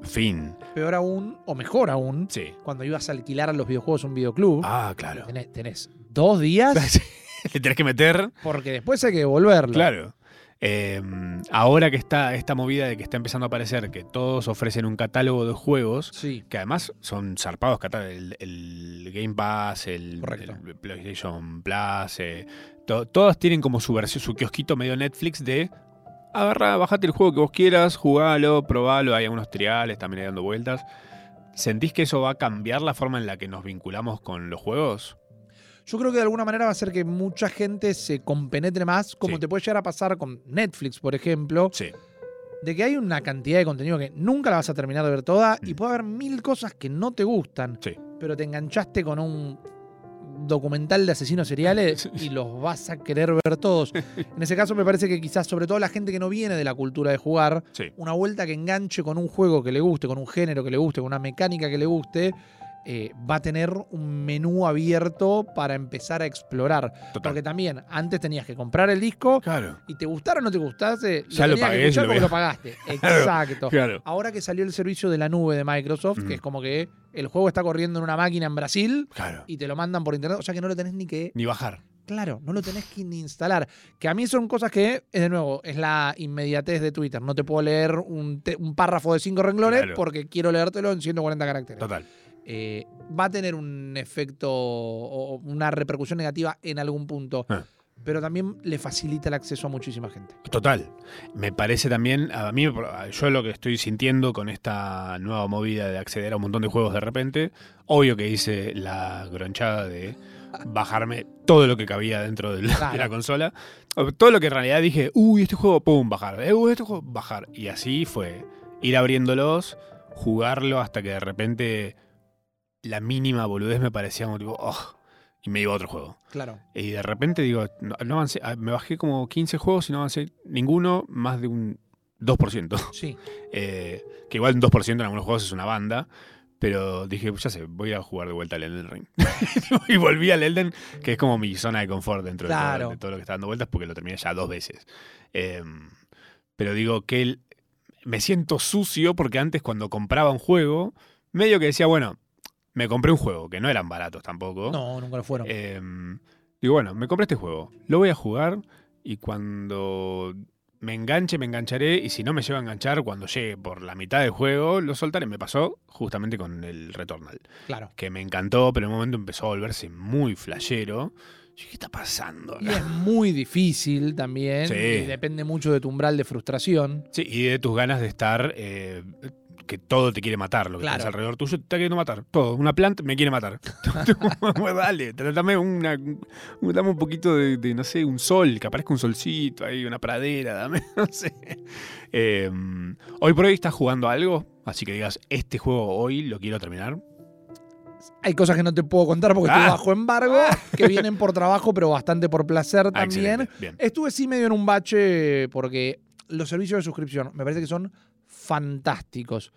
fin. Peor aún, o mejor aún, Sí. cuando ibas a alquilar a los videojuegos un videoclub, Ah, claro. tenés, tenés dos días Le tenés que meter porque después hay que devolverlo. Claro. Eh, ahora que está esta movida de que está empezando a aparecer que todos ofrecen un catálogo de juegos, Sí. que además son zarpados el, el Game Pass, el, PlayStation Plus, eh, to- todos tienen como su versión, su kiosquito medio Netflix de agarra, bajate el juego que vos quieras, jugalo, probalo, hay algunos triales también ahí dando vueltas. ¿Sentís que eso va a cambiar la forma en la que nos vinculamos con los juegos? Yo creo que de alguna manera va a hacer que mucha gente se compenetre más, como Sí. te puede llegar a pasar con Netflix, por ejemplo, Sí. de que hay una cantidad de contenido que nunca la vas a terminar de ver toda y Mm. puede haber mil cosas que no te gustan, Sí. pero te enganchaste con un documental de asesinos seriales y los vas a querer ver todos. En ese caso me parece que quizás sobre todo la gente que no viene de la cultura de jugar, Sí. una vuelta que enganche con un juego que le guste, con un género que le guste, con una mecánica que le guste, eh, va a tener un menú abierto para empezar a explorar. Total. Porque también antes tenías que comprar el disco Claro. y te gustara o no te gustase, Ya lo tenías que pagué, lo porque lo pagaste. Exacto. Claro. Ahora que salió el servicio de la nube de Microsoft, Mm. que es como que el juego está corriendo en una máquina en Brasil Claro. y te lo mandan por internet, o sea que no lo tenés ni que Ni bajar. Claro, no lo tenés que ni instalar. Que a mí son cosas que, es de nuevo, es la inmediatez de Twitter. No te puedo leer un, un párrafo de cinco renglones porque quiero leértelo en 140 caracteres. Total. Eh, va a tener un efecto o una repercusión negativa en algún punto, Ah. pero también le facilita el acceso a muchísima gente. Total. Me parece también, a mí, yo lo que estoy sintiendo con esta nueva movida de acceder a un montón de juegos de repente, obvio que hice la gronchada de bajarme todo lo que cabía dentro de Claro. la consola. Todo lo que en realidad dije, uy, este juego, pum, bajar. Eh, uy, este juego, bajar. Y así fue. Ir abriéndolos, jugarlo hasta que de repente la mínima boludez me parecía como tipo, oh, y me iba a otro juego. Claro. Y de repente digo, no, no avancé, ah, me bajé como 15 juegos y no avancé ninguno más de un 2%. Sí. Eh, que igual un 2% en algunos juegos es una banda. Pero dije, ya sé, voy a jugar de vuelta al Elden Ring. y volví al Elden, que es como mi zona de confort dentro de, Claro. todo, de todo lo que está dando vueltas, porque lo terminé ya dos veces. Eh, pero digo que el- me siento sucio porque antes cuando compraba un juego, medio que decía, bueno, me compré un juego, que no eran baratos tampoco. No, nunca lo fueron. Eh, digo, bueno, me compré este juego, lo voy a jugar y cuando me enganche, me engancharé y si no me lleva a enganchar, cuando llegue por la mitad del juego, lo soltaré. Me pasó justamente con el Returnal, claro. que me encantó, pero en un momento empezó a volverse muy flashero. ¿qué está pasando? Y acá?". es muy difícil también. Sí. Y depende mucho de tu umbral de frustración. Sí, y de tus ganas de estar, eh, que todo te quiere matar, lo que Claro. tienes alrededor tuyo te está queriendo matar. Todo, una planta me quiere matar. Dale, dame, una, un- dame un poquito de, de, no sé, un sol, que aparezca un solcito ahí, una pradera, dame, no sé. Eh, hoy por hoy estás jugando algo, así que digas, este juego hoy lo quiero terminar. Hay cosas que no te puedo contar porque Ah. estoy bajo embargo, que vienen por trabajo, pero bastante por placer Ah, también. Estuve sí medio en un bache porque los servicios de suscripción me parece que son fantásticos.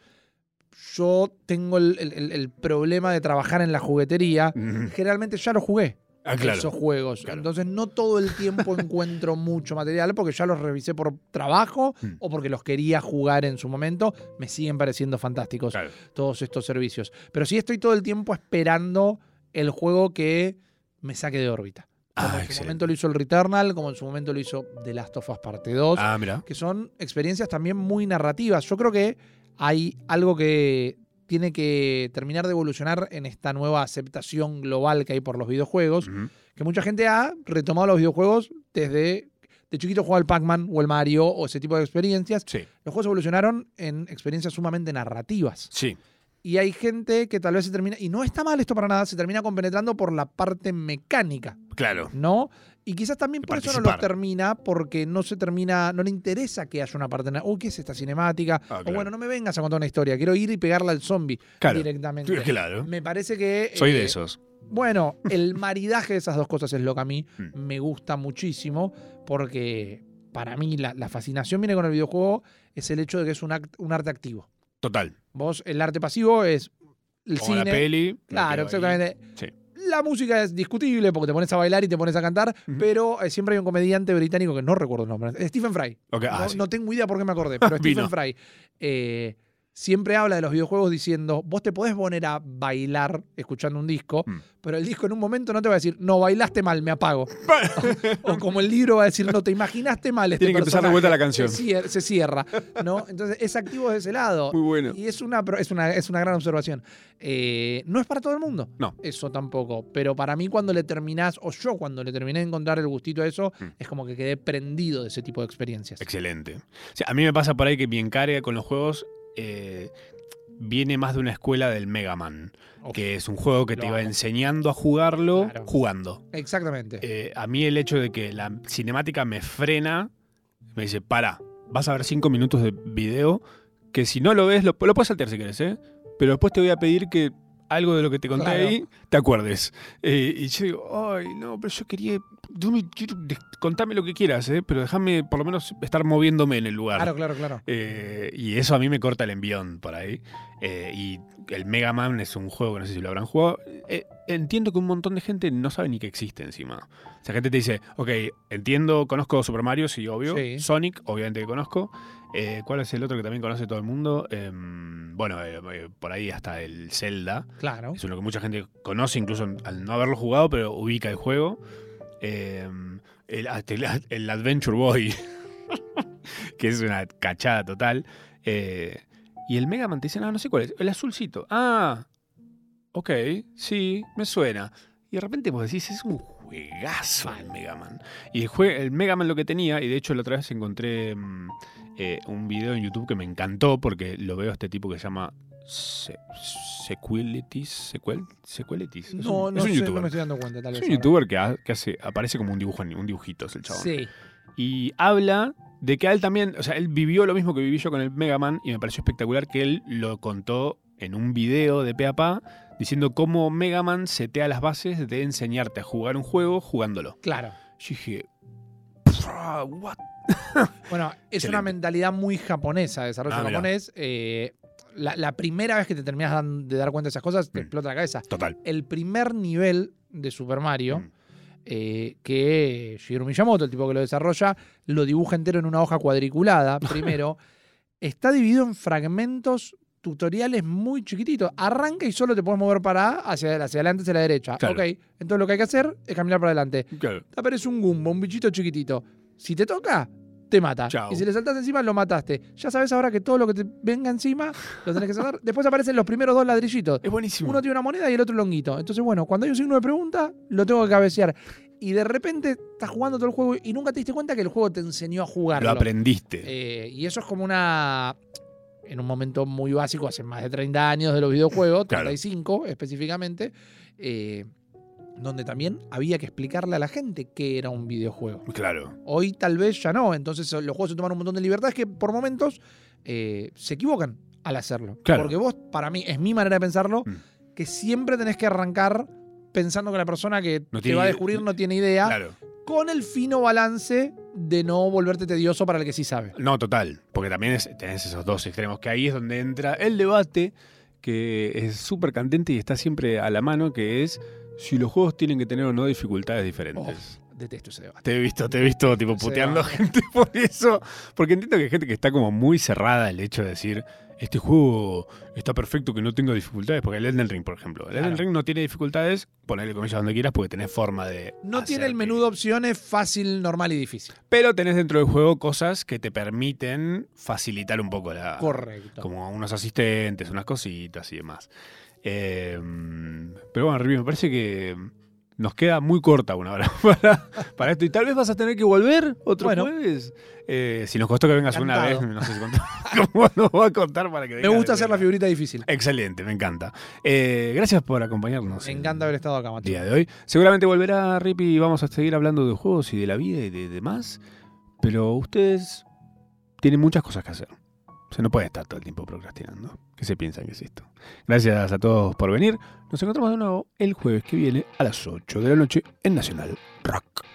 Yo tengo el, el- el- el problema de trabajar en la juguetería. Mm, Generalmente ya los jugué, Ah, claro. esos juegos. claro. Entonces no todo el tiempo encuentro mucho material porque ya los revisé por trabajo Mm. o porque los quería jugar en su momento. Me siguen pareciendo fantásticos Claro. todos estos servicios. Pero sí estoy todo el tiempo esperando el juego que me saque de órbita. Como Ah, en su excelente. momento lo hizo el Returnal, como en su momento lo hizo The Last of Us Parte 2, Ah, mira. que son experiencias también muy narrativas. Yo creo que hay algo que tiene que terminar de evolucionar en esta nueva aceptación global que hay por los videojuegos, que mucha gente ha retomado los videojuegos desde de chiquito jugaba el Pac-Man o el Mario o ese tipo de experiencias. Sí, Los juegos evolucionaron en experiencias sumamente narrativas. sí. Y hay gente que tal vez se termina, y no está mal esto para nada, se termina compenetrando por la parte mecánica, Claro. ¿no? Y quizás también por eso no lo termina, porque no se termina, no le interesa que haya una parte, uy, ¿qué es esta cinemática? Ah, O bueno, no me vengas a contar una historia, quiero ir y pegarla al zombie Claro. directamente. Claro. Me parece que... Soy eh, de esos. Bueno, el maridaje de esas dos cosas es lo que a mí Mm. me gusta muchísimo, porque para mí la, la fascinación viene con el videojuego, es el hecho de que es un, act- un arte activo. Total. Vos, el arte pasivo es el Como la cine. peli. Claro, exactamente. Sí. La música es discutible porque te pones a bailar y te pones a cantar, pero eh, siempre hay un comediante británico que no recuerdo el nombre. Stephen Fry. Ok, ah, no, sí. no tengo idea por qué me acordé, pero Stephen. Fry. eh, siempre habla de los videojuegos diciendo, vos te podés poner a bailar escuchando un disco, Mm. pero el disco en un momento no te va a decir, no, bailaste mal, me apago. o como el libro va a decir, no, te imaginaste mal este Tiene que empezar de personaje". vuelta la canción. Se cier- se cierra, ¿no? Entonces es activo de ese lado. Muy bueno. Y es una, es una, es una gran observación. Eh, no es para todo el mundo. No. Eso tampoco. Pero para mí, cuando le terminás, o yo cuando le terminé de encontrar el gustito a eso, Mm. es como que quedé prendido de ese tipo de experiencias. Excelente. O sea, a mí me pasa por ahí que mi encarga con los juegos eh, viene más de una escuela del Mega Man, Uf, que es un juego que te iba amo. enseñando a jugarlo Claro. jugando. Exactamente. Eh, a mí el hecho de que la cinemática me frena, me dice, para, vas a ver cinco minutos de video, que si no lo ves, lo, lo puedes saltear si querés, ¿eh? Pero después te voy a pedir que algo de lo que te conté Claro. ahí, te acuerdes. Eh, y yo digo, ay, no, pero yo quería, contame lo que quieras, ¿eh? Pero déjame por lo menos estar moviéndome en el lugar. claro, claro, claro. Eh, y eso a mí me corta el envión por ahí. Eh, y el Mega Man es un juego que no sé si lo habrán jugado. Eh, entiendo que un montón de gente no sabe ni que existe encima. O sea, gente te dice, ok, entiendo, conozco Super Mario, sí, obvio. Sí. Sonic, obviamente que conozco. Eh, ¿Cuál es el otro que también conoce todo el mundo? Em, bueno, eh, eh, por ahí hasta el Zelda. Claro. Es uno que mucha gente conoce, incluso al no haberlo jugado, pero ubica el juego. Eh, el, el- el Adventure Boy, que es una cachada total. Y el Mega Man te dice, no, no sé cuál es. El azulcito. Ah, ok, sí, me suena. Y de repente vos decís, es un juegazo el Mega Man. Y el, jue- el Mega Man lo que tenía, y de hecho la otra vez encontré mm, eh, un video en YouTube que me encantó porque lo veo a este tipo que se llama Se- Sequelitis. Sequel, Sequelitis. Es No, un, no es un sé, youtuber. no me estoy dando cuenta, tal Es vez. un ahora. youtuber que, ha- que hace, aparece como un dibujo, un dibujito, es el chabón. Sí. Y habla de que a él también, o sea, él vivió lo mismo que viví yo con el Mega Man y me pareció espectacular que él lo contó en un video de pe a pa diciendo cómo Mega Man setea las bases de enseñarte a jugar un juego jugándolo. Claro. Yo dije, "Pfra, what? Bueno, es Excelente. una mentalidad muy japonesa, desarrollo Ah, japonés. eh, la, la primera vez que te terminas de dar cuenta de esas cosas, te Mm. explota la cabeza. Total. El primer nivel de Super Mario, Mm. eh, que Shigeru Miyamoto, el tipo que lo desarrolla, lo dibuja entero en una hoja cuadriculada, primero, está dividido en fragmentos tutoriales muy chiquititos. Arranca y solo te puedes mover para A, hacia, hacia adelante, hacia la derecha. Claro. Ok, entonces lo que hay que hacer es caminar para adelante. Claro. Te aparece un gumbo, un bichito chiquitito. Si te toca, te mata. Chau. Y si le saltas encima, lo mataste. Ya sabes ahora que todo lo que te venga encima, lo tenés que saltar. Después aparecen los primeros dos ladrillitos. Es buenísimo. Uno tiene una moneda y el otro longuito. Entonces, bueno, cuando hay un signo de pregunta, lo tengo que cabecear. Y de repente estás jugando todo el juego y nunca te diste cuenta que el juego te enseñó a jugarlo. lo aprendiste. Eh, y eso es como una. En un momento muy básico, hace más de 30 años de los videojuegos, Claro. 35 específicamente, eh, donde también había que explicarle a la gente qué era un videojuego. claro. Hoy tal vez ya no, entonces los juegos se toman un montón de libertades que por momentos eh, se equivocan al hacerlo. Claro. Porque vos, para mí, es mi manera de pensarlo, Mm. que siempre tenés que arrancar pensando que la persona que No te va a descubrir no tiene idea, Claro. con el fino balance de no volverte tedioso para el que sí sabe. No, total. Porque también es- tenés esos dos extremos, que ahí es donde entra el debate, que es súper candente y está siempre a la mano, que es si los juegos tienen que tener o no dificultades diferentes. Detesto ese debate. Te he visto, te he visto tipo puteando a gente por eso. Porque entiendo que hay gente que está como muy cerrada el hecho de decir, este juego está perfecto que no tenga dificultades. Porque el Elden Ring, por ejemplo. El Elden Claro. Ring no tiene dificultades, ponerle comillas donde quieras porque tenés forma de. No tiene el menú de opciones fácil, normal y difícil. Pero tenés dentro del juego cosas que te permiten facilitar un poco la. Correcto. Como unos asistentes, unas cositas y demás. Eh, pero bueno, Rivi, me parece que nos queda muy corta una hora para, para esto. Y tal vez vas a tener que volver otro Bueno. jueves. Eh, si nos costó que vengas una vez, no sé si cómo nos va a contar para que Me gusta hacer la figurita difícil. Excelente, me encanta. Eh, gracias por acompañarnos. Me en encanta haber estado acá, macho. día de hoy. Seguramente volverá Rippy y vamos a seguir hablando de juegos y de la vida y de demás. Pero ustedes tienen muchas cosas que hacer. O sea, no pueden estar todo el tiempo procrastinando. ¿Qué se piensan que es esto? Gracias a todos por venir. Nos encontramos de nuevo el jueves que viene a las 8 de la noche en Nacional Rock.